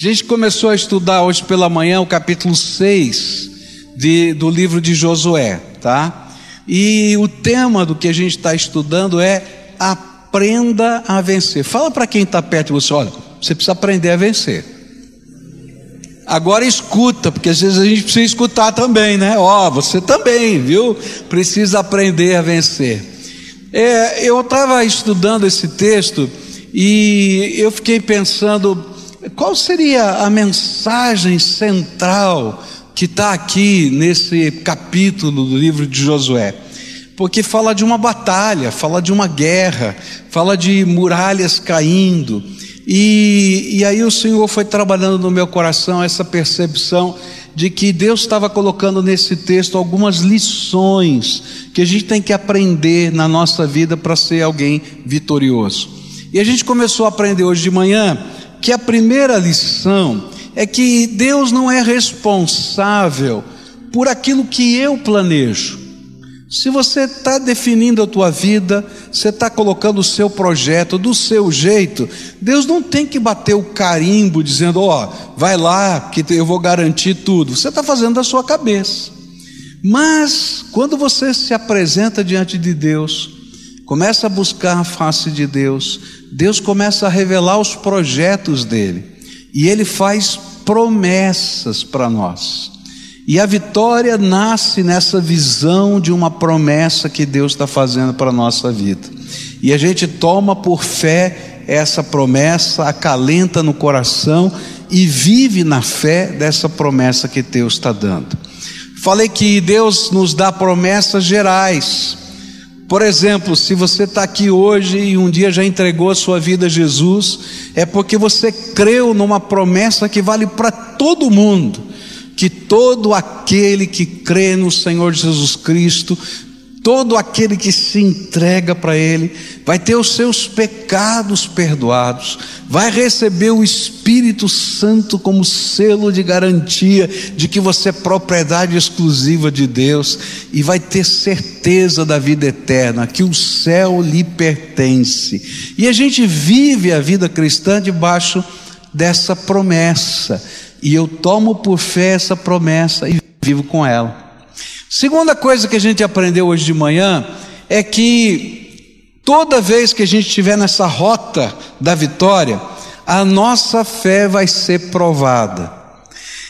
A gente começou a estudar hoje pela manhã o capítulo 6 de, do livro de Josué, tá? E o tema do que a gente está estudando é aprenda a vencer. Fala para quem está perto de você, olha, você precisa aprender a vencer. Agora escuta, porque às vezes a gente precisa escutar também, né? Ó, oh, você também, viu? Precisa aprender a vencer. É, eu estava estudando esse texto e eu fiquei pensando qual seria a mensagem central que está aqui nesse capítulo do livro de Josué? Porque fala de uma batalha, fala de uma guerra, fala de muralhas caindo. E, e aí o Senhor foi trabalhando no meu coração essa percepção de que Deus estava colocando nesse texto algumas lições que a gente tem que aprender na nossa vida para ser alguém vitorioso. E a gente começou a aprender hoje de manhã que a primeira lição é que Deus não é responsável por aquilo que eu planejo. Se você está definindo a tua vida, você está colocando o seu projeto do seu jeito, Deus não tem que bater o carimbo dizendo, ó, oh, vai lá que eu vou garantir tudo. Você está fazendo da sua cabeça. Mas quando você se apresenta diante de Deus, começa a buscar a face de Deus, Deus começa a revelar os projetos dele e ele faz promessas para nós. E a vitória nasce nessa visão de uma promessa que Deus está fazendo para a nossa vida. E a gente toma por fé essa promessa, acalenta no coração e vive na fé dessa promessa que Deus está dando. Falei que Deus nos dá promessas gerais. Por exemplo, se você está aqui hoje e um dia já entregou a sua vida a Jesus, é porque você creu numa promessa que vale para todo mundo que todo aquele que crê no Senhor Jesus Cristo, todo aquele que se entrega para Ele, vai ter os seus pecados perdoados, vai receber o Espírito Santo como selo de garantia de que você é propriedade exclusiva de Deus e vai ter certeza da vida eterna, que o céu lhe pertence. E a gente vive a vida cristã debaixo dessa promessa e eu tomo por fé essa promessa e vivo com ela. Segunda coisa que a gente aprendeu hoje de manhã é que toda vez que a gente estiver nessa rota da vitória, a nossa fé vai ser provada.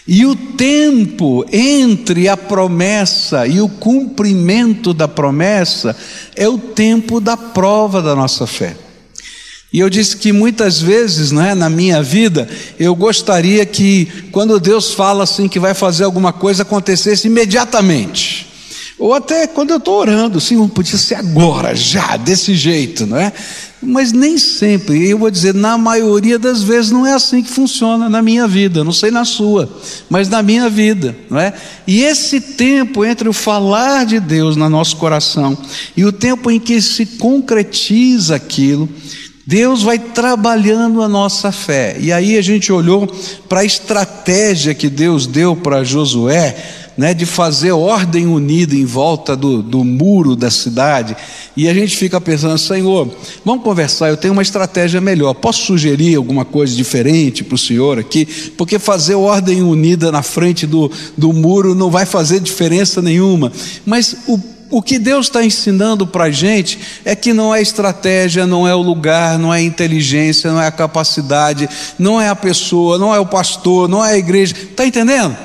E o tempo entre a promessa e o cumprimento da promessa é o tempo da prova da nossa fé. E eu disse que muitas vezes, né, na minha vida, eu gostaria que quando Deus fala assim que vai fazer alguma coisa acontecesse imediatamente. Ou até quando eu estou orando, Senhor, podia ser agora, já, desse jeito, não é? Mas nem sempre, eu vou dizer, na maioria das vezes não é assim que funciona na minha vida, não sei na sua, mas na minha vida, não é? E esse tempo entre o falar de Deus no nosso coração e o tempo em que se concretiza aquilo, Deus vai trabalhando a nossa fé. E aí a gente olhou para a estratégia que Deus deu para Josué, né, de fazer ordem unida em volta do, do muro da cidade. E a gente fica pensando, Senhor, vamos conversar, eu tenho uma estratégia melhor. Posso sugerir alguma coisa diferente para o Senhor aqui? Porque fazer ordem unida na frente do, do muro não vai fazer diferença nenhuma. Mas o o que Deus está ensinando para a gente é que não é estratégia, não é o lugar, não é inteligência, não é a capacidade, não é a pessoa, não é o pastor, não é a igreja. Está entendendo?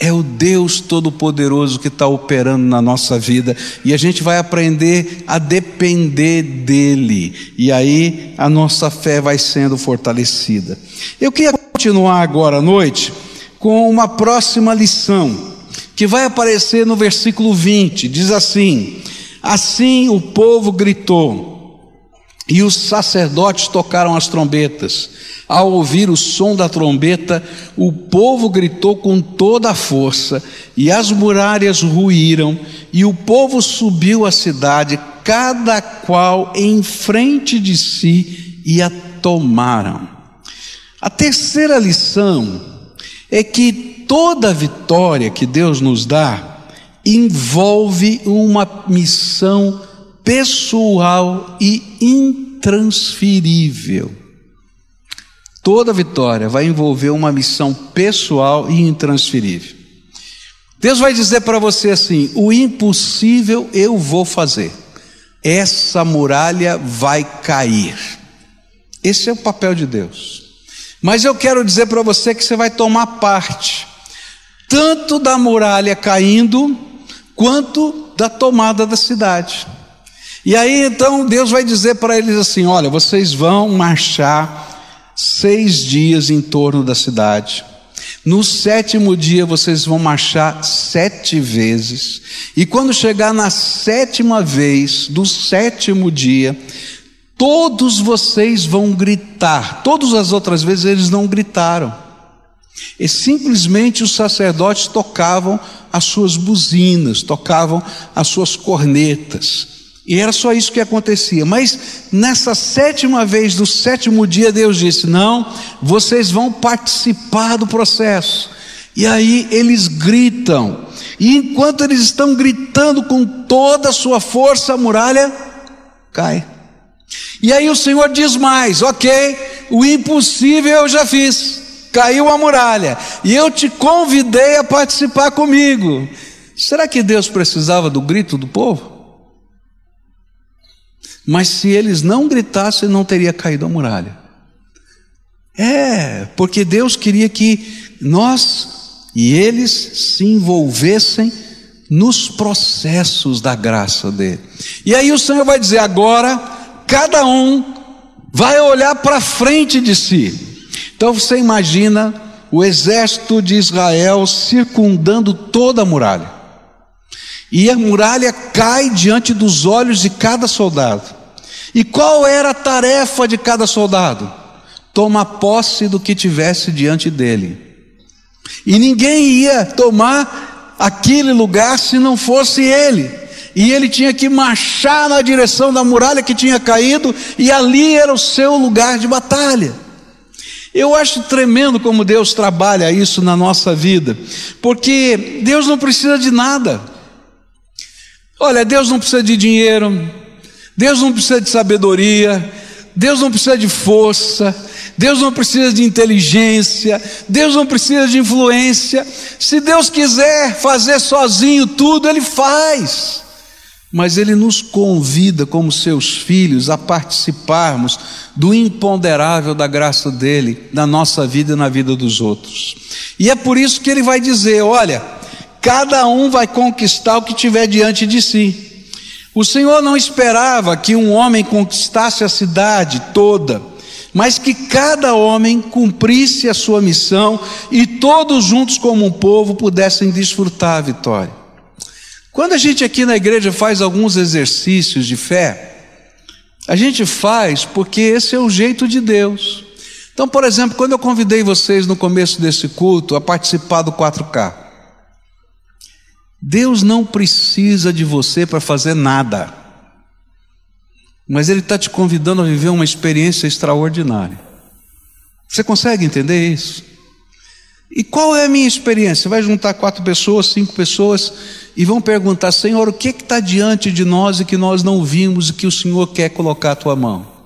É o Deus Todo-Poderoso que está operando na nossa vida e a gente vai aprender a depender dEle, e aí a nossa fé vai sendo fortalecida. Eu queria continuar agora à noite com uma próxima lição que vai aparecer no versículo 20, diz assim: Assim o povo gritou, e os sacerdotes tocaram as trombetas. Ao ouvir o som da trombeta, o povo gritou com toda a força, e as muralhas ruíram, e o povo subiu à cidade, cada qual em frente de si, e a tomaram. A terceira lição é que toda vitória que Deus nos dá envolve uma missão pessoal e intransferível. toda vitória vai envolver uma missão pessoal e intransferível. Deus vai dizer para você assim: o impossível eu vou fazer, essa muralha vai cair. Esse é o papel de Deus. Mas eu quero dizer para você que você vai tomar parte, tanto da muralha caindo, quanto da tomada da cidade. E aí então Deus vai dizer para eles assim: olha, vocês vão marchar seis dias em torno da cidade. No sétimo dia vocês vão marchar sete vezes, e quando chegar na sétima vez do sétimo dia, todos vocês vão gritar. Todas as outras vezes eles não gritaram. E simplesmente os sacerdotes tocavam as suas buzinas, tocavam as suas cornetas. E era só isso que acontecia. Mas nessa sétima vez do sétimo dia, Deus disse: Não, vocês vão participar do processo. E aí eles gritam. E enquanto eles estão gritando com toda a sua força, a muralha cai. E aí o Senhor diz mais: Ok, o impossível eu já fiz. Caiu a muralha. E eu te convidei a participar comigo. Será que Deus precisava do grito do povo? Mas se eles não gritassem, não teria caído a muralha. É, porque Deus queria que nós e eles se envolvessem nos processos da graça dele. E aí o Senhor vai dizer: agora, cada um vai olhar para frente de si. Então você imagina o exército de Israel circundando toda a muralha. E a muralha cai diante dos olhos de cada soldado. E qual era a tarefa de cada soldado? Toma posse do que tivesse diante dele. E ninguém ia tomar aquele lugar se não fosse ele. E ele tinha que marchar na direção da muralha que tinha caído, e ali era o seu lugar de batalha. Eu acho tremendo como Deus trabalha isso na nossa vida, porque Deus não precisa de nada. Olha, Deus não precisa de dinheiro, Deus não precisa de sabedoria, Deus não precisa de força, Deus não precisa de inteligência, Deus não precisa de influência. Se Deus quiser fazer sozinho tudo, Ele faz. Mas Ele nos convida, como seus filhos, a participarmos do imponderável da graça dEle na nossa vida e na vida dos outros. E é por isso que Ele vai dizer: olha, cada um vai conquistar o que tiver diante de si. O Senhor não esperava que um homem conquistasse a cidade toda, mas que cada homem cumprisse a sua missão e todos juntos, como um povo, pudessem desfrutar a vitória. Quando a gente aqui na igreja faz alguns exercícios de fé, a gente faz porque esse é o jeito de Deus. Então, por exemplo, quando eu convidei vocês no começo desse culto a participar do 4K, Deus não precisa de você para fazer nada, mas Ele está te convidando a viver uma experiência extraordinária. Você consegue entender isso? E qual é a minha experiência? Vai juntar quatro pessoas, cinco pessoas e vão perguntar: Senhor, o que está diante de nós e que nós não vimos e que o Senhor quer colocar a tua mão?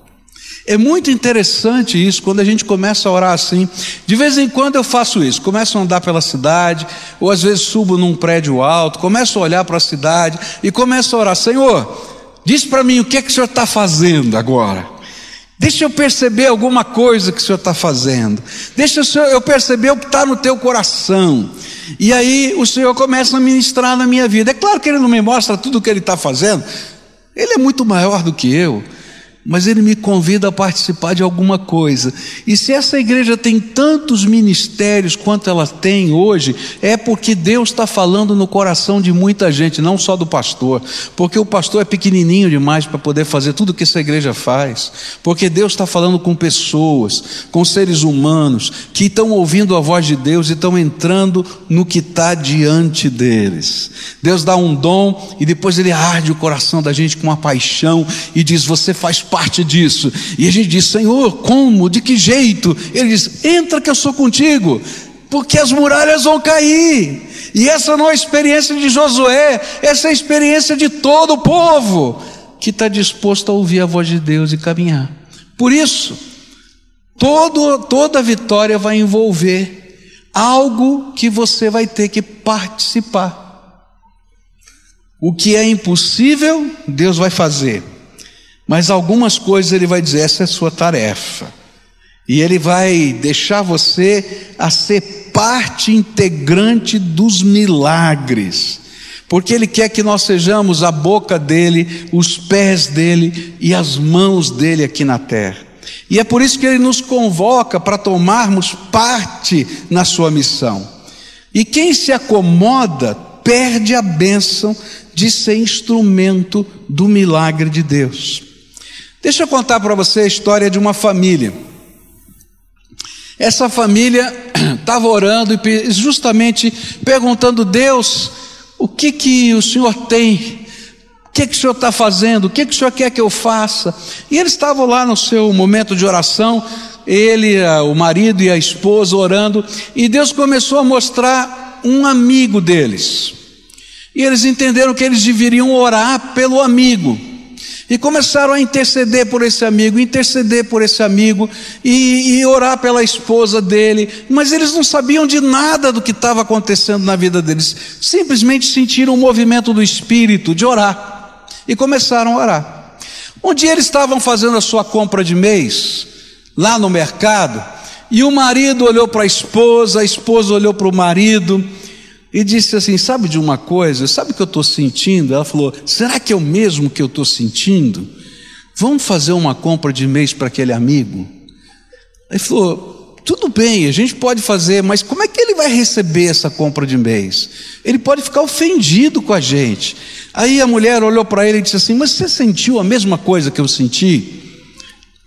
É muito interessante isso quando a gente começa a orar assim. De vez em quando eu faço isso, começo a andar pela cidade, ou às vezes subo num prédio alto, começo a olhar para a cidade e começo a orar: Senhor, diz para mim o que é que o Senhor está fazendo agora. Deixa eu perceber alguma coisa que o Senhor está fazendo. Deixa eu perceber o que está no teu coração. E aí o Senhor começa a ministrar na minha vida. É claro que Ele não me mostra tudo o que Ele está fazendo. Ele é muito maior do que eu mas ele me convida a participar de alguma coisa. E se essa igreja tem tantos ministérios quanto ela tem hoje, é porque Deus está falando no coração de muita gente, não só do pastor, porque o pastor é pequenininho demais para poder fazer tudo que essa igreja faz, porque Deus está falando com pessoas, com seres humanos que estão ouvindo a voz de Deus e estão entrando no que está diante deles. Deus dá um dom e depois ele arde o coração da gente com uma paixão e diz: Você faz parte disso. E a gente diz: Senhor, como? De que jeito? Ele diz: Entra que eu sou contigo, porque as muralhas vão cair. E essa não é a experiência de Josué, essa é a experiência de todo o povo que está disposto a ouvir a voz de Deus e caminhar. Por isso, Todo, toda vitória vai envolver algo que você vai ter que participar. O que é impossível, Deus vai fazer. Mas algumas coisas Ele vai dizer: essa é a sua tarefa. E Ele vai deixar você a ser parte integrante dos milagres. Porque Ele quer que nós sejamos a boca dEle, os pés dEle e as mãos dEle aqui na terra. E é por isso que Ele nos convoca para tomarmos parte na Sua missão. E quem se acomoda perde a bênção de ser instrumento do milagre de Deus. Deixa eu contar para você a história de uma família. Essa família estava orando e justamente perguntando Deus o que que o Senhor tem, o que que o Senhor está fazendo, o que que o Senhor quer que eu faça. E eles estavam lá no seu momento de oração, ele, o marido e a esposa orando, e Deus começou a mostrar um amigo deles. E eles entenderam que eles deveriam orar pelo amigo. E começaram a interceder por esse amigo, interceder por esse amigo e, e, orar pela esposa dele, mas eles não sabiam de nada do que estava acontecendo na vida deles, simplesmente sentiram o movimento do Espírito de orar. E começaram a orar. Um dia eles estavam fazendo a sua compra de mês, lá no mercado, e o marido olhou para a esposa, a esposa olhou para o marido, e disse assim: Sabe de uma coisa? Sabe o que eu estou sentindo? Ela falou: Será que é o mesmo que eu estou sentindo? Vamos fazer uma compra de mês para aquele amigo? Ele falou: Tudo bem, a gente pode fazer, mas como é que ele vai receber essa compra de mês? Ele pode ficar ofendido com a gente. Aí a mulher olhou para ele e disse assim: Mas você sentiu a mesma coisa que eu senti?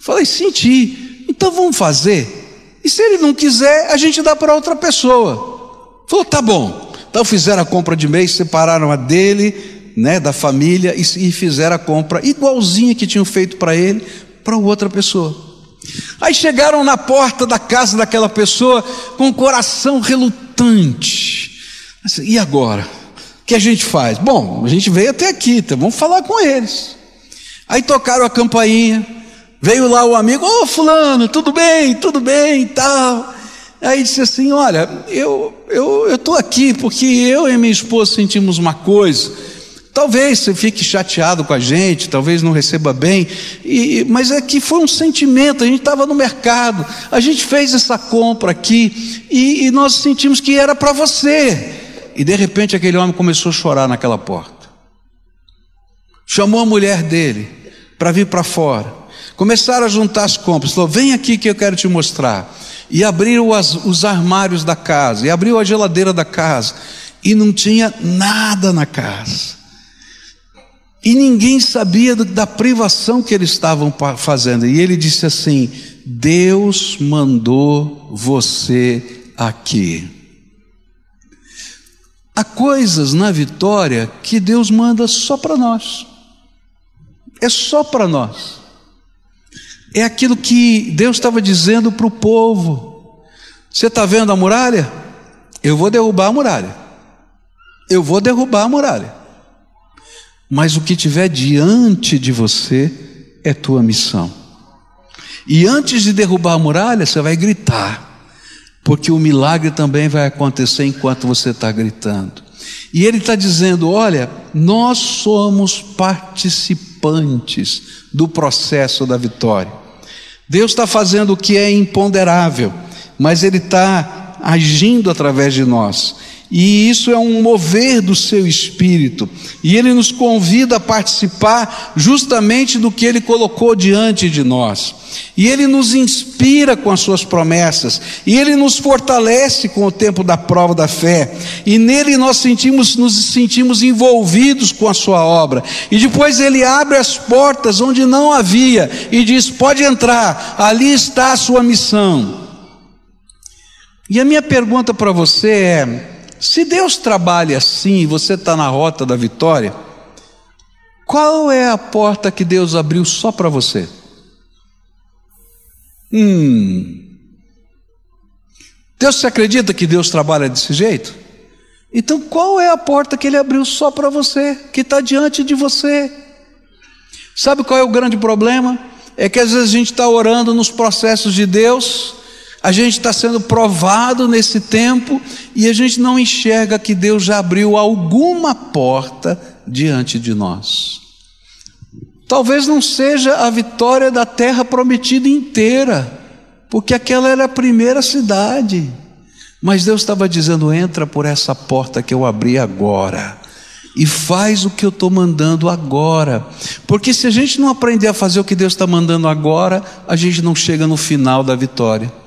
Falei: Senti. Então vamos fazer. E se ele não quiser, a gente dá para outra pessoa. Falou: Tá bom. Então fizeram a compra de mês, separaram a dele, né, da família e, e fizeram a compra igualzinha que tinham feito para ele, para outra pessoa. Aí chegaram na porta da casa daquela pessoa com o coração relutante. Assim, e agora? O que a gente faz? Bom, a gente veio até aqui, então vamos falar com eles. Aí tocaram a campainha, veio lá o amigo, ô oh, fulano, tudo bem, tudo bem e tal. Aí disse assim: Olha, eu eu estou aqui porque eu e minha esposa sentimos uma coisa. Talvez você fique chateado com a gente, talvez não receba bem, e, mas é que foi um sentimento. A gente estava no mercado, a gente fez essa compra aqui e, e nós sentimos que era para você. E de repente aquele homem começou a chorar naquela porta. Chamou a mulher dele para vir para fora. Começaram a juntar as compras. Falou: Vem aqui que eu quero te mostrar e abriu as, os armários da casa, e abriu a geladeira da casa, e não tinha nada na casa. E ninguém sabia da privação que eles estavam fazendo. E ele disse assim: Deus mandou você aqui. Há coisas na vitória que Deus manda só para nós. É só para nós. É aquilo que Deus estava dizendo para o povo. Você está vendo a muralha? Eu vou derrubar a muralha. Eu vou derrubar a muralha. Mas o que tiver diante de você é tua missão. E antes de derrubar a muralha, você vai gritar, porque o milagre também vai acontecer enquanto você está gritando. E ele está dizendo: olha, nós somos participantes do processo da vitória. Deus está fazendo o que é imponderável, mas Ele está agindo através de nós. E isso é um mover do seu espírito. E ele nos convida a participar justamente do que ele colocou diante de nós. E ele nos inspira com as suas promessas. E ele nos fortalece com o tempo da prova da fé. E nele nós sentimos, nos sentimos envolvidos com a sua obra. E depois ele abre as portas onde não havia e diz: pode entrar, ali está a sua missão. E a minha pergunta para você é se Deus trabalha assim e você está na rota da vitória, qual é a porta que Deus abriu só para você? Hum. Deus se acredita que Deus trabalha desse jeito? Então qual é a porta que Ele abriu só para você, que está diante de você? Sabe qual é o grande problema? é que às vezes a gente está orando nos processos de Deus, a gente está sendo provado nesse tempo e a gente não enxerga que Deus já abriu alguma porta diante de nós. Talvez não seja a vitória da terra prometida inteira, porque aquela era a primeira cidade. Mas Deus estava dizendo: entra por essa porta que eu abri agora e faz o que eu estou mandando agora. Porque se a gente não aprender a fazer o que Deus está mandando agora, a gente não chega no final da vitória.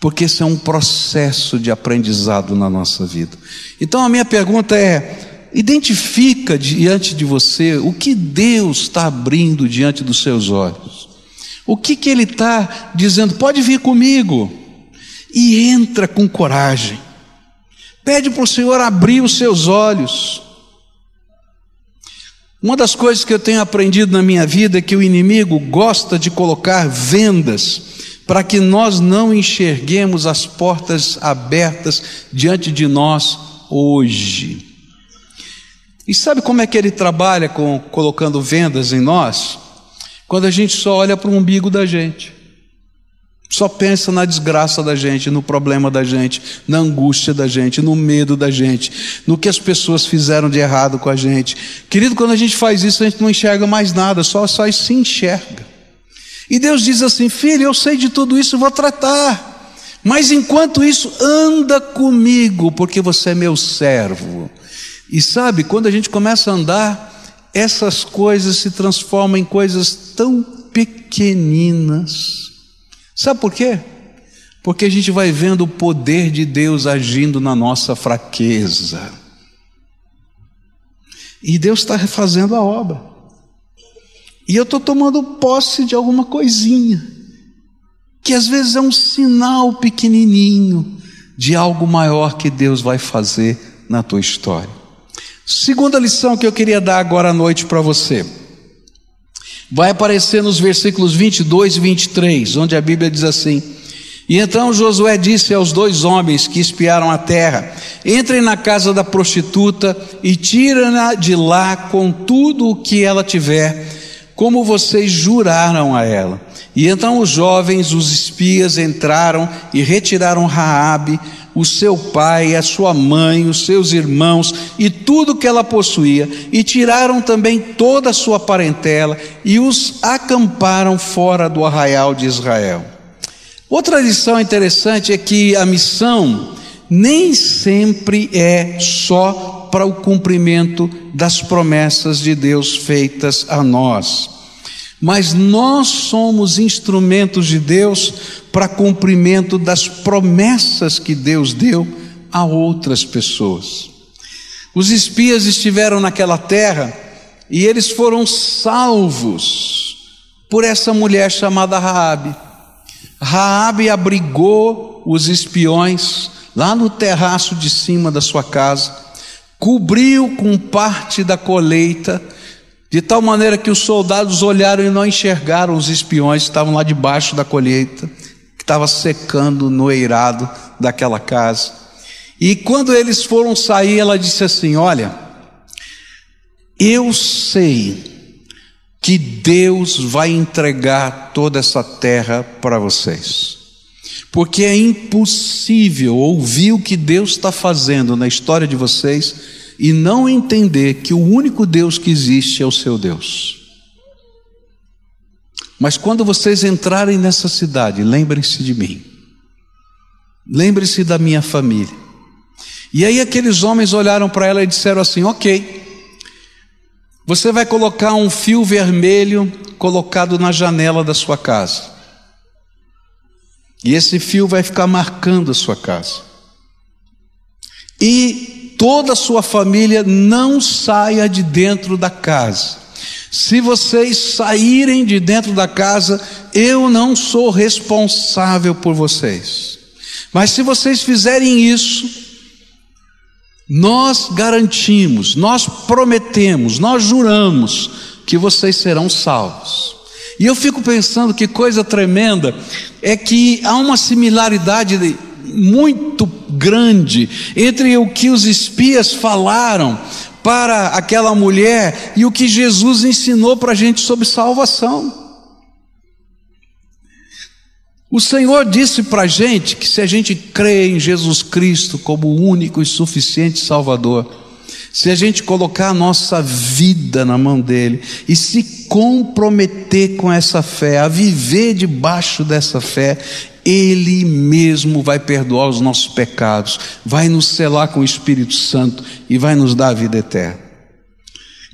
Porque isso é um processo de aprendizado na nossa vida. Então a minha pergunta é: Identifica diante de você o que Deus está abrindo diante dos seus olhos. O que, que Ele está dizendo? Pode vir comigo. E entra com coragem. Pede para o Senhor abrir os seus olhos. Uma das coisas que eu tenho aprendido na minha vida é que o inimigo gosta de colocar vendas para que nós não enxerguemos as portas abertas diante de nós hoje. E sabe como é que ele trabalha com colocando vendas em nós? Quando a gente só olha para o umbigo da gente. Só pensa na desgraça da gente, no problema da gente, na angústia da gente, no medo da gente, no que as pessoas fizeram de errado com a gente. Querido, quando a gente faz isso, a gente não enxerga mais nada, só, só se enxerga. E Deus diz assim: Filho, eu sei de tudo isso, vou tratar. Mas enquanto isso, anda comigo, porque você é meu servo. E sabe, quando a gente começa a andar, essas coisas se transformam em coisas tão pequeninas. Sabe por quê? Porque a gente vai vendo o poder de Deus agindo na nossa fraqueza. E Deus está refazendo a obra. E eu estou tomando posse de alguma coisinha, que às vezes é um sinal pequenininho de algo maior que Deus vai fazer na tua história. Segunda lição que eu queria dar agora à noite para você. Vai aparecer nos versículos 22 e 23, onde a Bíblia diz assim: E então Josué disse aos dois homens que espiaram a terra: Entrem na casa da prostituta e tirem-na de lá com tudo o que ela tiver, como vocês juraram a ela. E então os jovens, os espias, entraram e retiraram Raabe, o seu pai, a sua mãe, os seus irmãos e tudo que ela possuía, e tiraram também toda a sua parentela e os acamparam fora do arraial de Israel. Outra lição interessante é que a missão nem sempre é só para o cumprimento das promessas de Deus feitas a nós mas nós somos instrumentos de Deus para cumprimento das promessas que Deus deu a outras pessoas. Os espias estiveram naquela terra e eles foram salvos por essa mulher chamada Raabe. Raabe abrigou os espiões lá no terraço de cima da sua casa, cobriu com parte da colheita de tal maneira que os soldados olharam e não enxergaram os espiões que estavam lá debaixo da colheita, que estava secando no eirado daquela casa. E quando eles foram sair, ela disse assim: Olha, eu sei que Deus vai entregar toda essa terra para vocês. Porque é impossível ouvir o que Deus está fazendo na história de vocês e não entender que o único Deus que existe é o seu Deus. Mas quando vocês entrarem nessa cidade, lembrem-se de mim. Lembre-se da minha família. E aí aqueles homens olharam para ela e disseram assim: Ok, você vai colocar um fio vermelho colocado na janela da sua casa. E esse fio vai ficar marcando a sua casa. E toda a sua família não saia de dentro da casa. Se vocês saírem de dentro da casa, eu não sou responsável por vocês. Mas se vocês fizerem isso, nós garantimos, nós prometemos, nós juramos que vocês serão salvos. E eu fico pensando que coisa tremenda é que há uma similaridade muito grande entre o que os espias falaram para aquela mulher e o que Jesus ensinou para a gente sobre salvação. O Senhor disse para a gente que se a gente crê em Jesus Cristo como o único e suficiente Salvador, se a gente colocar a nossa vida na mão dele e se comprometer com essa fé, a viver debaixo dessa fé, ele mesmo vai perdoar os nossos pecados, vai nos selar com o Espírito Santo e vai nos dar a vida eterna.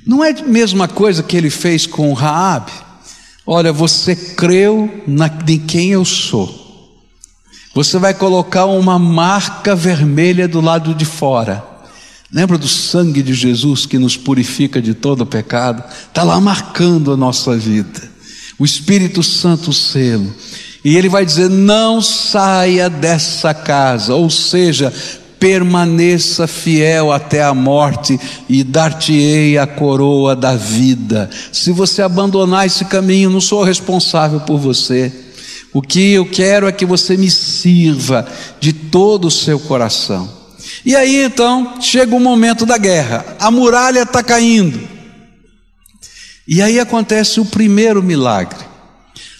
Não é a mesma coisa que ele fez com Raabe? Olha, você creu na, em quem eu sou. Você vai colocar uma marca vermelha do lado de fora. Lembra do sangue de Jesus que nos purifica de todo pecado? Está lá marcando a nossa vida. O Espírito Santo o selo. E ele vai dizer: não saia dessa casa, ou seja, permaneça fiel até a morte e dar-te-ei a coroa da vida. Se você abandonar esse caminho, não sou responsável por você. O que eu quero é que você me sirva de todo o seu coração. E aí então chega o momento da guerra, a muralha está caindo. E aí acontece o primeiro milagre.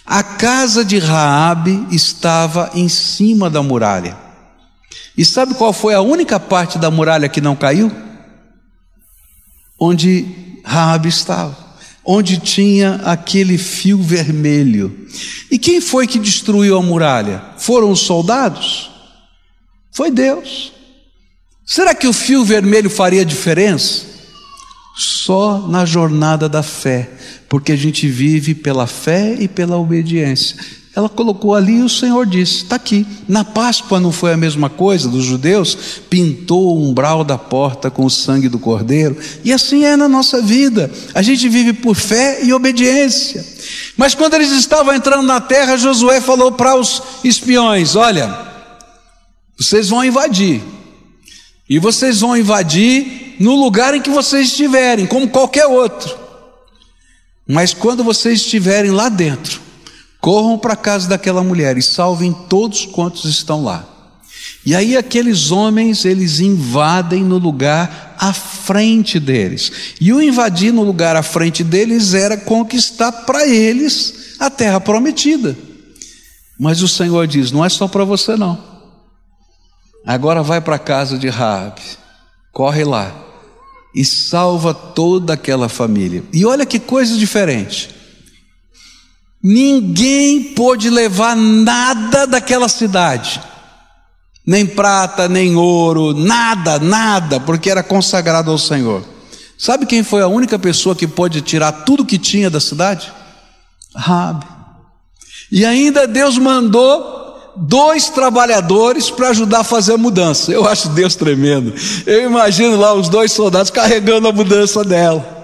A casa de Raabe estava em cima da muralha. E sabe qual foi a única parte da muralha que não caiu? Onde Raabe estava, onde tinha aquele fio vermelho. E quem foi que destruiu a muralha? Foram os soldados? Foi Deus. Será que o fio vermelho faria diferença? Só na jornada da fé, porque a gente vive pela fé e pela obediência. Ela colocou ali e o Senhor disse: está aqui. Na Páscoa não foi a mesma coisa dos judeus? Pintou o umbral da porta com o sangue do cordeiro. E assim é na nossa vida. A gente vive por fé e obediência. Mas quando eles estavam entrando na terra, Josué falou para os espiões: Olha, vocês vão invadir. E vocês vão invadir no lugar em que vocês estiverem, como qualquer outro. Mas quando vocês estiverem lá dentro, corram para a casa daquela mulher e salvem todos quantos estão lá. E aí aqueles homens, eles invadem no lugar à frente deles. E o invadir no lugar à frente deles era conquistar para eles a terra prometida. Mas o Senhor diz: não é só para você não. Agora vai para a casa de Raabe, corre lá e salva toda aquela família. E olha que coisa diferente. Ninguém pôde levar nada daquela cidade. Nem prata, nem ouro, nada, nada, porque era consagrado ao Senhor. Sabe quem foi a única pessoa que pôde tirar tudo que tinha da cidade? Raabe. E ainda Deus mandou dois trabalhadores para ajudar a fazer a mudança. Eu acho Deus tremendo. Eu imagino lá os dois soldados carregando a mudança dela.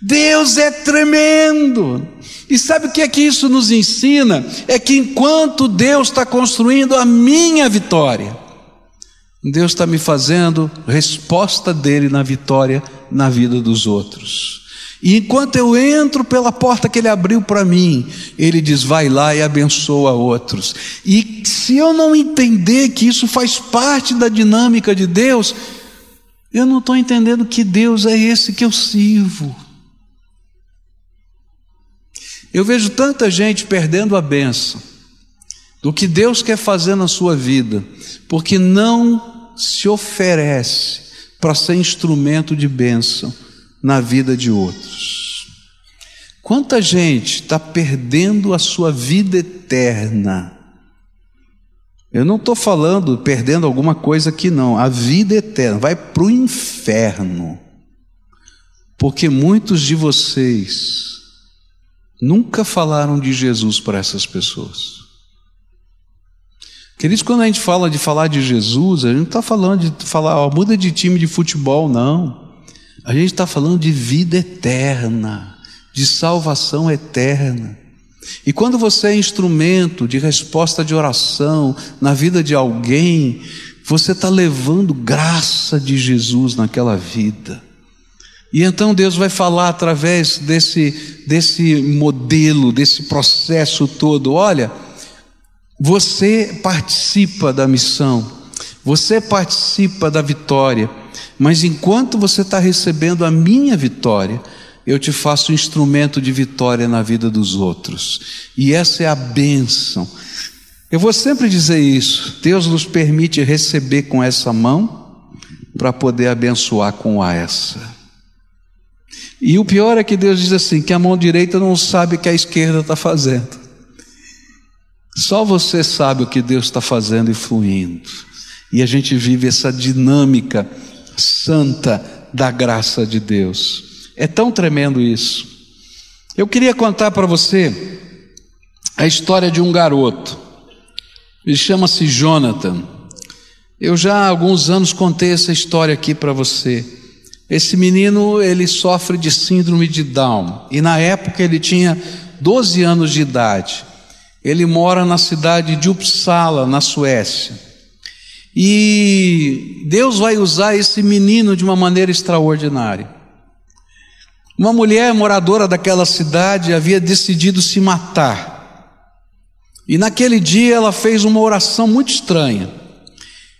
Deus é tremendo. E sabe o que é que isso nos ensina? É que enquanto Deus está construindo a minha vitória, Deus está me fazendo resposta dele na vitória na vida dos outros. E enquanto eu entro pela porta que ele abriu para mim, ele diz: vai lá e abençoa outros. E se eu não entender que isso faz parte da dinâmica de Deus, eu não estou entendendo que Deus é esse que eu sirvo. Eu vejo tanta gente perdendo a benção do que Deus quer fazer na sua vida, porque não se oferece para ser instrumento de bênção na vida de outros. Quanta gente está perdendo a sua vida eterna? Eu não estou falando perdendo alguma coisa aqui, não. A vida eterna vai para o inferno. Porque muitos de vocês nunca falaram de Jesus para essas pessoas. Queridos, quando a gente fala de falar de Jesus, a gente não está falando de falar, ó, muda de time de futebol, não. A gente está falando de vida eterna, de salvação eterna. E quando você é instrumento de resposta de oração na vida de alguém, você está levando graça de Jesus naquela vida. E então Deus vai falar através desse, desse modelo, desse processo todo: olha, você participa da missão, você participa da vitória. Mas enquanto você está recebendo a minha vitória, eu te faço instrumento de vitória na vida dos outros. E essa é a bênção. Eu vou sempre dizer isso. Deus nos permite receber com essa mão para poder abençoar com essa. E o pior é que Deus diz assim: que a mão direita não sabe o que a esquerda está fazendo. Só você sabe o que Deus está fazendo e fluindo. E a gente vive essa dinâmica santa da graça de Deus. É tão tremendo isso. Eu queria contar para você a história de um garoto. Ele chama-se Jonathan. Eu já há alguns anos contei essa história aqui para você. Esse menino, ele sofre de síndrome de Down. E na época ele tinha 12 anos de idade. Ele mora na cidade de Uppsala, na Suécia. E Deus vai usar esse menino de uma maneira extraordinária. Uma mulher moradora daquela cidade havia decidido se matar. E naquele dia ela fez uma oração muito estranha.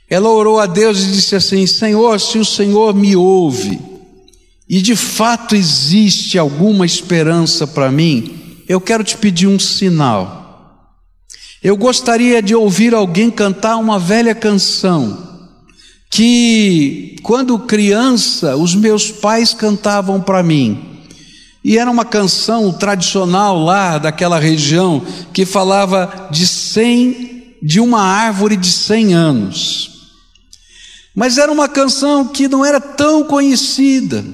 Ela orou a Deus e disse assim: Senhor, se o Senhor me ouve, e de fato existe alguma esperança para mim, eu quero te pedir um sinal. Eu gostaria de ouvir alguém cantar uma velha canção que, quando criança, os meus pais cantavam para mim. E era uma canção tradicional lá daquela região que falava de cem, de uma árvore de cem anos. Mas era uma canção que não era tão conhecida.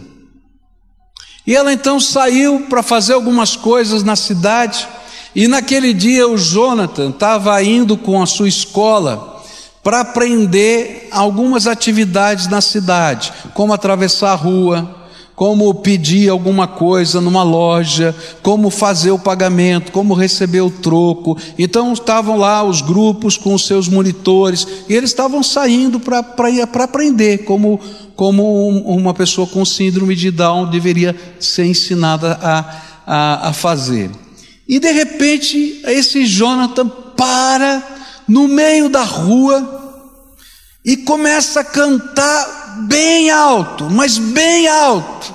E ela então saiu para fazer algumas coisas na cidade e naquele dia o Jonathan estava indo com a sua escola para aprender algumas atividades na cidade, como atravessar a rua, como pedir alguma coisa numa loja, como fazer o pagamento, como receber o troco. Então estavam lá os grupos com os seus monitores e eles estavam saindo para aprender como, como uma pessoa com síndrome de Down deveria ser ensinada a, a, a fazer. E de repente, esse Jonathan para no meio da rua e começa a cantar bem alto, mas bem alto,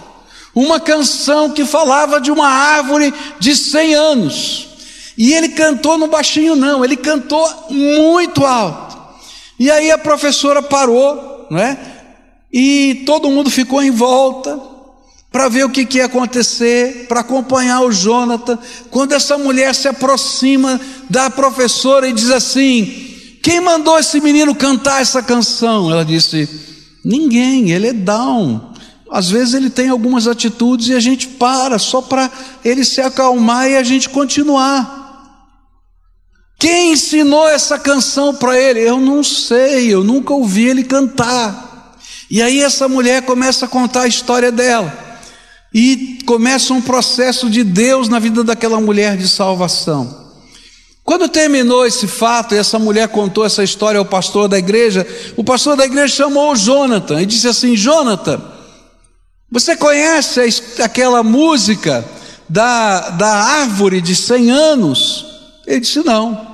uma canção que falava de uma árvore de 100 anos. E ele cantou no baixinho, não, ele cantou muito alto. E aí a professora parou, não é? E todo mundo ficou em volta para ver o que, que ia acontecer, para acompanhar o Jonathan. Quando essa mulher se aproxima da professora e diz assim: Quem mandou esse menino cantar essa canção? Ela disse: Ninguém, ele é down. Às vezes ele tem algumas atitudes e a gente para só para ele se acalmar e a gente continuar. Quem ensinou essa canção para ele? Eu não sei, eu nunca ouvi ele cantar. E aí essa mulher começa a contar a história dela. E começa um processo de Deus na vida daquela mulher de salvação. Quando terminou esse fato, e essa mulher contou essa história ao pastor da igreja, o pastor da igreja chamou o Jonathan e disse assim: Jonathan, você conhece aquela música da, da árvore de 100 anos? Ele disse: Não.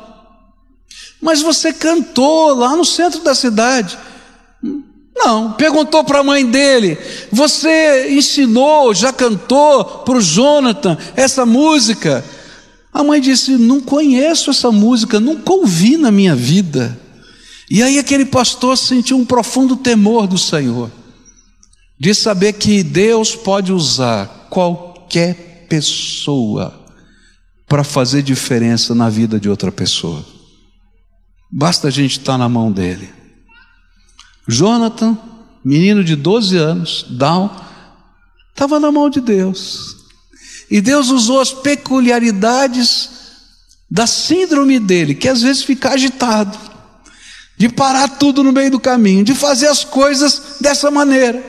Mas você cantou lá no centro da cidade. Não, perguntou para a mãe dele: Você ensinou, já cantou para o Jonathan essa música? A mãe disse: Não conheço essa música, nunca ouvi na minha vida. E aí aquele pastor sentiu um profundo temor do Senhor, de saber que Deus pode usar qualquer pessoa para fazer diferença na vida de outra pessoa. Basta a gente estar tá na mão dele. Jonathan, menino de 12 anos, Down, estava na mão de Deus. E Deus usou as peculiaridades da síndrome dele, que às vezes fica agitado, de parar tudo no meio do caminho, de fazer as coisas dessa maneira,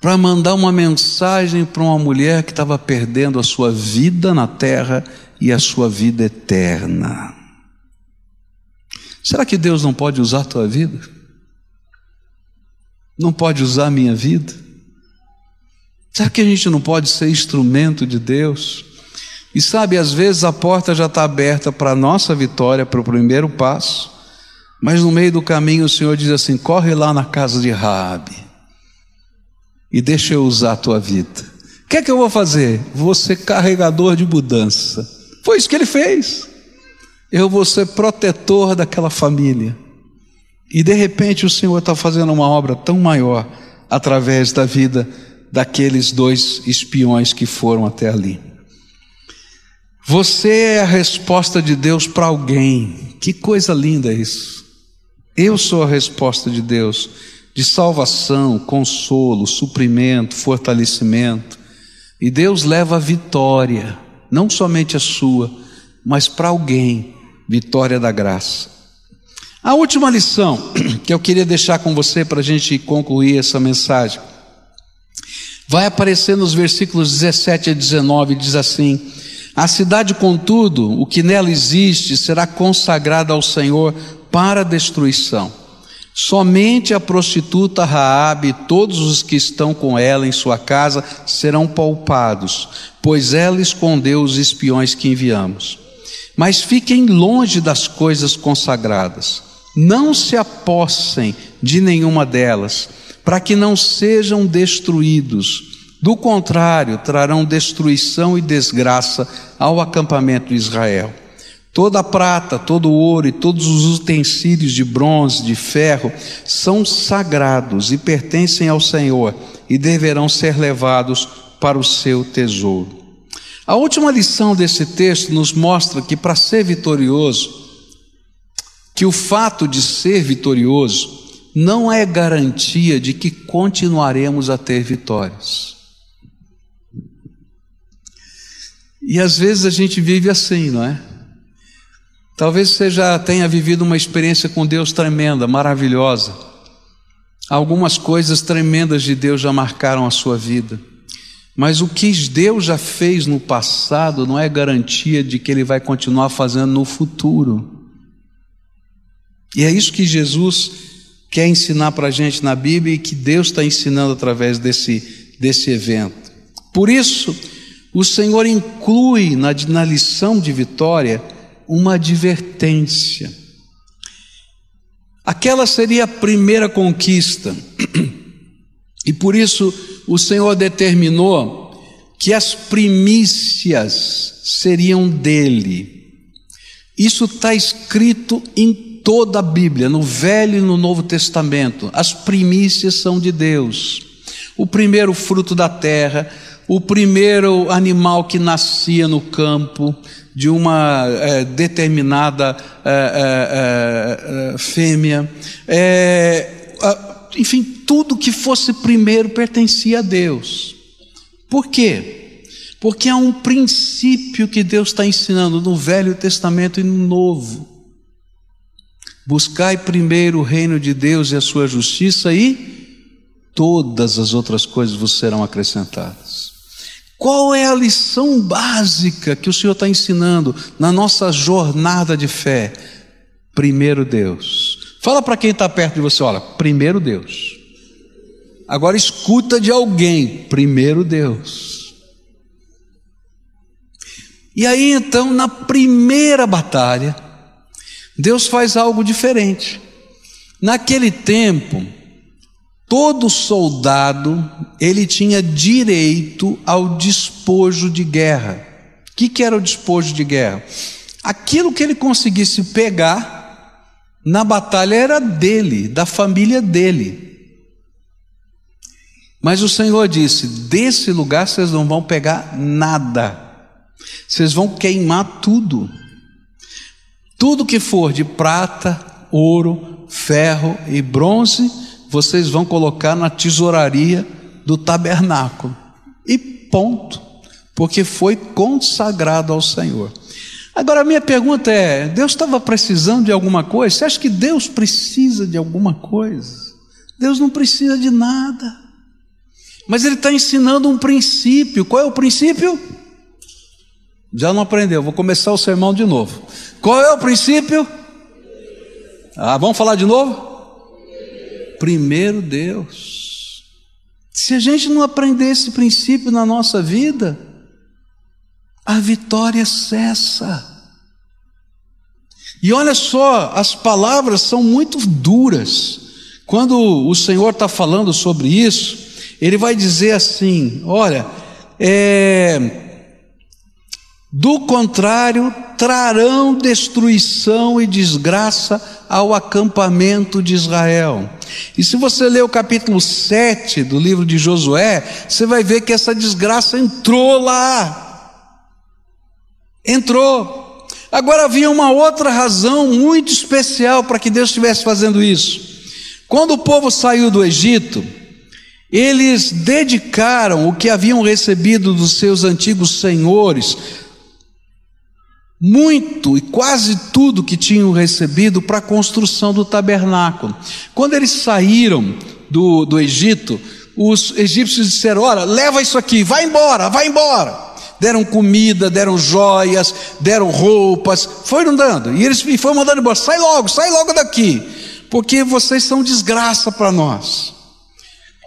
para mandar uma mensagem para uma mulher que estava perdendo a sua vida na terra e a sua vida eterna. Será que Deus não pode usar a tua vida? Não pode usar minha vida? Será que a gente não pode ser instrumento de Deus? E sabe, às vezes a porta já está aberta para a nossa vitória, para o primeiro passo, mas no meio do caminho o Senhor diz assim: corre lá na casa de Raabe e deixa eu usar a tua vida. O que é que eu vou fazer? Vou ser carregador de mudança. Foi isso que ele fez. eu vou ser protetor daquela família. E de repente o Senhor está fazendo uma obra tão maior através da vida daqueles dois espiões que foram até ali. Você é a resposta de Deus para alguém. Que coisa linda isso. Eu sou a resposta de Deus de salvação, consolo, suprimento, fortalecimento. E Deus leva a vitória, não somente a sua, mas para alguém, vitória da graça. A última lição que eu queria deixar com você para a gente concluir essa mensagem vai aparecer nos versículos 17 a 19, diz assim: A cidade, contudo, o que nela existe, será consagrada ao Senhor para destruição. Somente a prostituta Raabe e todos os que estão com ela em sua casa serão poupados, pois ela escondeu os espiões que enviamos. Mas fiquem longe das coisas consagradas não se apossem de nenhuma delas, para que não sejam destruídos. Do contrário, trarão destruição e desgraça ao acampamento de Israel. Toda a prata, todo o ouro e todos os utensílios de bronze, de ferro, são sagrados e pertencem ao Senhor e deverão ser levados para o seu tesouro. A última lição desse texto nos mostra que para ser vitorioso, que o fato de ser vitorioso não é garantia de que continuaremos a ter vitórias. E às vezes a gente vive assim, não é? Talvez você já tenha vivido uma experiência com Deus tremenda, maravilhosa. Algumas coisas tremendas de Deus já marcaram a sua vida. Mas o que Deus já fez no passado não é garantia de que Ele vai continuar fazendo no futuro. E é isso que Jesus quer ensinar para a gente na Bíblia e que Deus está ensinando através desse, desse evento. Por isso, o Senhor inclui na, na lição de vitória uma advertência. Aquela seria a primeira conquista, e por isso o Senhor determinou que as primícias seriam dele. Isso está escrito em toda a Bíblia, no Velho e no Novo Testamento, as primícias são de Deus. O primeiro fruto da terra, o primeiro animal que nascia no campo de uma é, determinada é, é, fêmea, enfim, tudo que fosse primeiro pertencia a Deus. Por quê? Porque há um princípio que Deus está ensinando no Velho Testamento e no Novo. Buscai primeiro o reino de Deus e a sua justiça, e todas as outras coisas vos serão acrescentadas. Qual é a lição básica que o Senhor está ensinando na nossa jornada de fé? Primeiro Deus. Fala para quem está perto de você: olha, primeiro Deus. Agora escuta de alguém: primeiro Deus. E aí então, na primeira batalha, Deus faz algo diferente. Naquele tempo, todo soldado ele tinha direito ao despojo de guerra. O que, que era o despojo de guerra? Aquilo que ele conseguisse pegar na batalha era dele, da família dele. Mas o Senhor disse: desse lugar vocês não vão pegar nada, vocês vão queimar tudo. Tudo que for de prata, ouro, ferro e bronze, vocês vão colocar na tesouraria do tabernáculo. E ponto. Porque foi consagrado ao Senhor. Agora a minha pergunta é: Deus estava precisando de alguma coisa? Você acha que Deus precisa de alguma coisa? Deus não precisa de nada. Mas Ele está ensinando um princípio. Qual é o princípio? Já não aprendeu, vou começar o sermão de novo. Qual é o princípio? Ah, vamos falar de novo? Primeiro Deus. Se a gente não aprender esse princípio na nossa vida, a vitória cessa. E olha só, as palavras são muito duras. Quando o Senhor está falando sobre isso, Ele vai dizer assim: olha, é, do contrário, trarão destruição e desgraça ao acampamento de Israel. E se você ler o capítulo 7 do livro de Josué, você vai ver que essa desgraça entrou lá. Entrou. Agora havia uma outra razão muito especial para que Deus estivesse fazendo isso. Quando o povo saiu do Egito, eles dedicaram o que haviam recebido dos seus antigos senhores, muito e quase tudo que tinham recebido para a construção do tabernáculo. Quando eles saíram do, do Egito, os egípcios disseram: Olha, leva isso aqui, vai embora, vai embora deram comida, deram joias, deram roupas, foram dando, e eles e foram mandando embora, sai logo, sai logo daqui, porque vocês são desgraça para nós.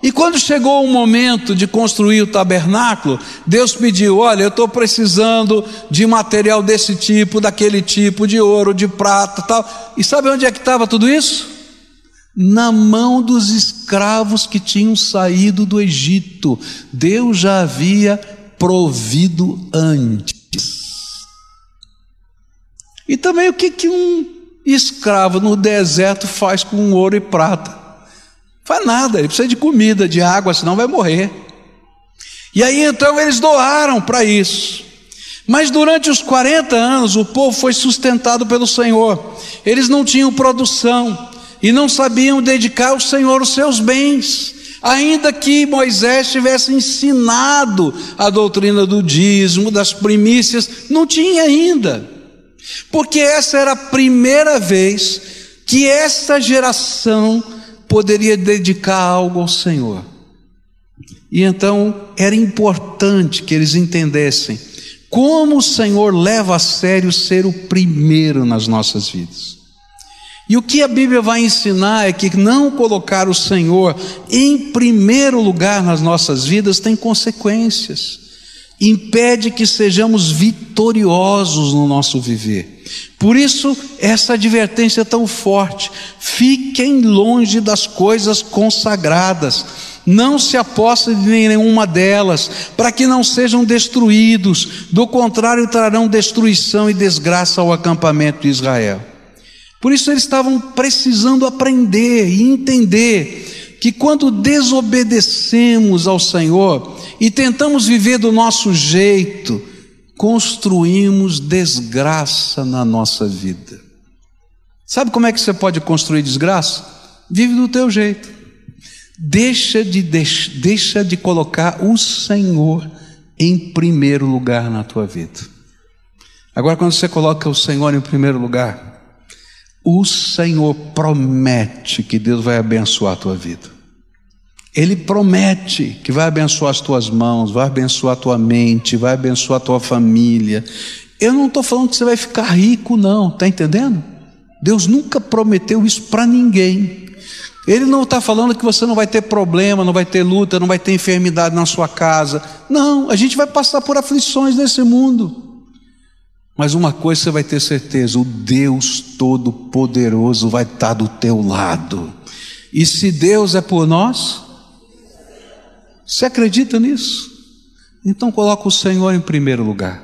E quando chegou o momento de construir o tabernáculo, Deus pediu: Olha, eu estou precisando de material desse tipo, daquele tipo, de ouro, de prata, tal. E sabe onde é que estava tudo isso? Na mão dos escravos que tinham saído do Egito. Deus já havia provido antes. E também o que, que um escravo no deserto faz com ouro e prata? Faz nada, ele precisa de comida, de água, senão vai morrer. E aí então eles doaram para isso. Mas durante os 40 anos o povo foi sustentado pelo Senhor. Eles não tinham produção e não sabiam dedicar ao Senhor os seus bens. Ainda que Moisés tivesse ensinado a doutrina do dízimo, das primícias, não tinha ainda. Porque essa era a primeira vez que essa geração poderia dedicar algo ao Senhor. E então era importante que eles entendessem como o Senhor leva a sério ser o primeiro nas nossas vidas. E o que a Bíblia vai ensinar é que não colocar o Senhor em primeiro lugar nas nossas vidas tem consequências, impede que sejamos vitoriosos no nosso viver. Por isso, essa advertência é tão forte: fiquem longe das coisas consagradas, não se aposte de nenhuma delas, para que não sejam destruídos, do contrário, trarão destruição e desgraça ao acampamento de Israel. Por isso eles estavam precisando aprender e entender que quando desobedecemos ao Senhor e tentamos viver do nosso jeito, construímos desgraça na nossa vida. Sabe como é que você pode construir desgraça? Vive do teu jeito. Deixa de, deixa de colocar o Senhor em primeiro lugar na tua vida. Agora, quando você coloca o Senhor em primeiro lugar, o Senhor promete que Deus vai abençoar a tua vida. Ele promete que vai abençoar as tuas mãos, vai abençoar a tua mente, vai abençoar a tua família. Eu não estou falando que você vai ficar rico, não, está entendendo? Deus nunca prometeu isso para ninguém. Ele não está falando que você não vai ter problema, não vai ter luta, não vai ter enfermidade na sua casa. Não, a gente vai passar por aflições nesse mundo. Mas uma coisa você vai ter certeza: o Deus Todo-Poderoso vai estar do teu lado. E se Deus é por nós, você acredita nisso? Então coloca o Senhor em primeiro lugar.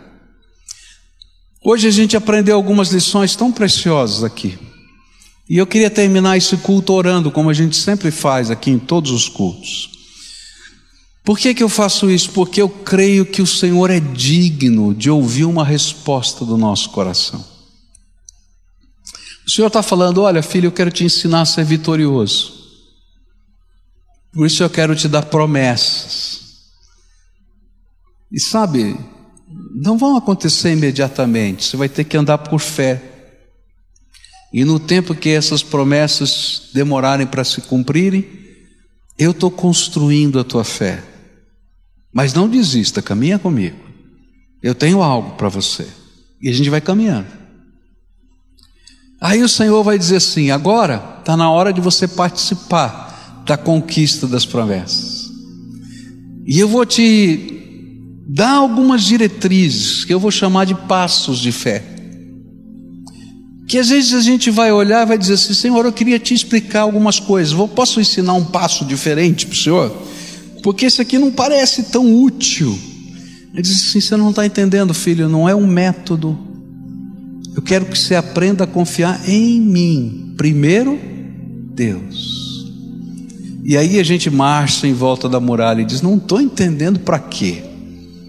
Hoje a gente aprendeu algumas lições tão preciosas aqui. E eu queria terminar esse culto orando, como a gente sempre faz aqui em todos os cultos. Por que, que eu faço isso? Porque eu creio que o Senhor é digno de ouvir uma resposta do nosso coração. O Senhor está falando: olha, filho, eu quero te ensinar a ser vitorioso. Por isso eu quero te dar promessas. E sabe, não vão acontecer imediatamente, você vai ter que andar por fé. E no tempo que essas promessas demorarem para se cumprirem, eu estou construindo a tua fé. Mas não desista, caminha comigo. Eu tenho algo para você. E a gente vai caminhando. Aí o Senhor vai dizer assim: agora está na hora de você participar da conquista das promessas. E eu vou te dar algumas diretrizes que eu vou chamar de passos de fé. Que às vezes a gente vai olhar e vai dizer assim: Senhor, eu queria te explicar algumas coisas. Posso ensinar um passo diferente para o Senhor? Porque esse aqui não parece tão útil. Ele diz assim: você não está entendendo, filho, não é um método, Eu quero que você aprenda a confiar em mim. Primeiro, Deus. E aí a gente marcha em volta da muralha e diz: Não estou entendendo para quê.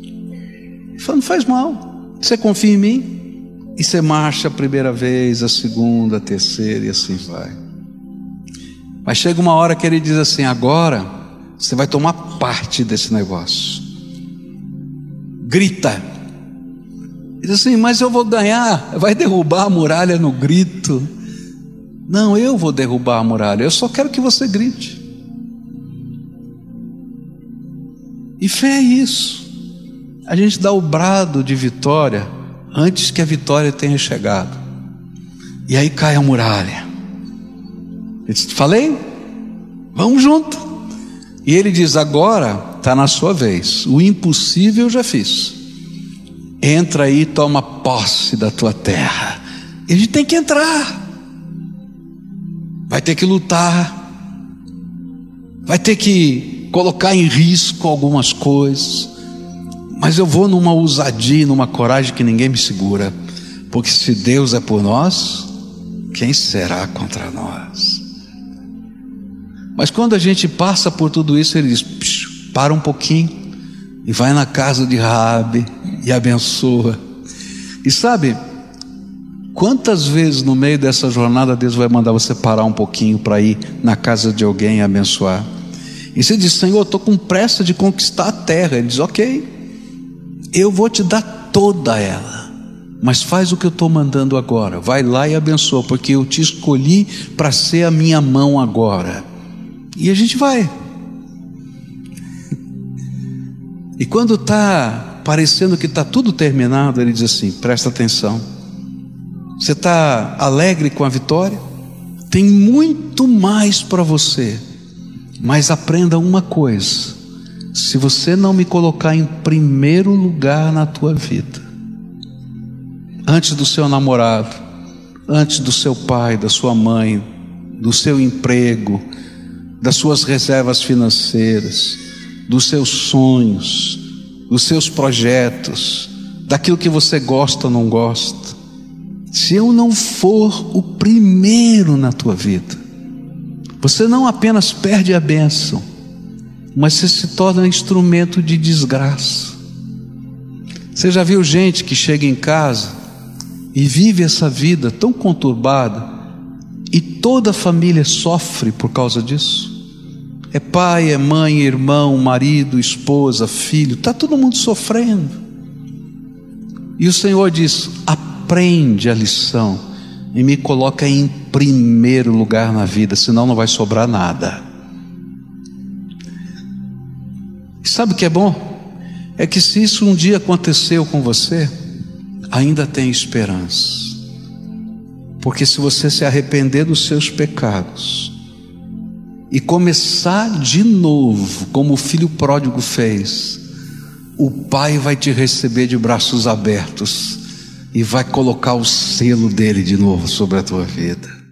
Ele fala: Não faz mal. Você confia em mim? E você marcha a primeira vez, a segunda, a terceira e assim vai. Mas chega uma hora que ele diz assim: Agora você vai tomar parte desse negócio. Grita. Diz assim, mas eu vou ganhar, vai derrubar a muralha no grito. Não, eu vou derrubar a muralha, eu só quero que você grite. E fé é isso. A gente dá o brado de vitória antes que a vitória tenha chegado. E aí cai a muralha. Eu disse, falei? Vamos junto. E ele diz: agora está na sua vez. O impossível eu já fiz entra aí e toma posse da tua terra. E a gente tem que entrar. Vai ter que lutar. Vai ter que colocar em risco algumas coisas. Mas eu vou numa ousadia, numa coragem que ninguém me segura. Porque se Deus é por nós, quem será contra nós? Mas quando a gente passa por tudo isso, ele diz: para um pouquinho e vai na casa de Raabe e abençoa. E sabe, quantas vezes no meio dessa jornada Deus vai mandar você parar um pouquinho para ir na casa de alguém e abençoar? E você diz, Senhor, estou com pressa de conquistar a terra. Ele diz, ok, eu vou te dar toda ela, mas faz o que eu estou mandando agora. Vai lá e abençoa, porque eu te escolhi para ser a minha mão agora. E a gente vai. E quando está parecendo que está tudo terminado, ele diz assim: presta atenção. Você está alegre com a vitória? Tem muito mais para você, mas aprenda uma coisa: se você não me colocar em primeiro lugar na tua vida, antes do seu namorado, antes do seu pai, da sua mãe, do seu emprego, das suas reservas financeiras, dos seus sonhos, dos seus projetos, daquilo que você gosta ou não gosta. Se eu não for o primeiro na tua vida, você não apenas perde a bênção, mas você se torna instrumento de desgraça. Você já viu gente que chega em casa e vive essa vida tão conturbada e toda a família sofre por causa disso? É pai, é mãe, irmão, marido, esposa, filho, está todo mundo sofrendo. E o Senhor diz: aprende a lição e me coloca em primeiro lugar na vida, senão não vai sobrar nada. E sabe o que é bom? É que se isso um dia aconteceu com você, ainda tem esperança. Porque se você se arrepender dos seus pecados, e começar de novo, como o filho pródigo fez, o pai vai te receber de braços abertos e vai colocar o selo dele de novo sobre a tua vida.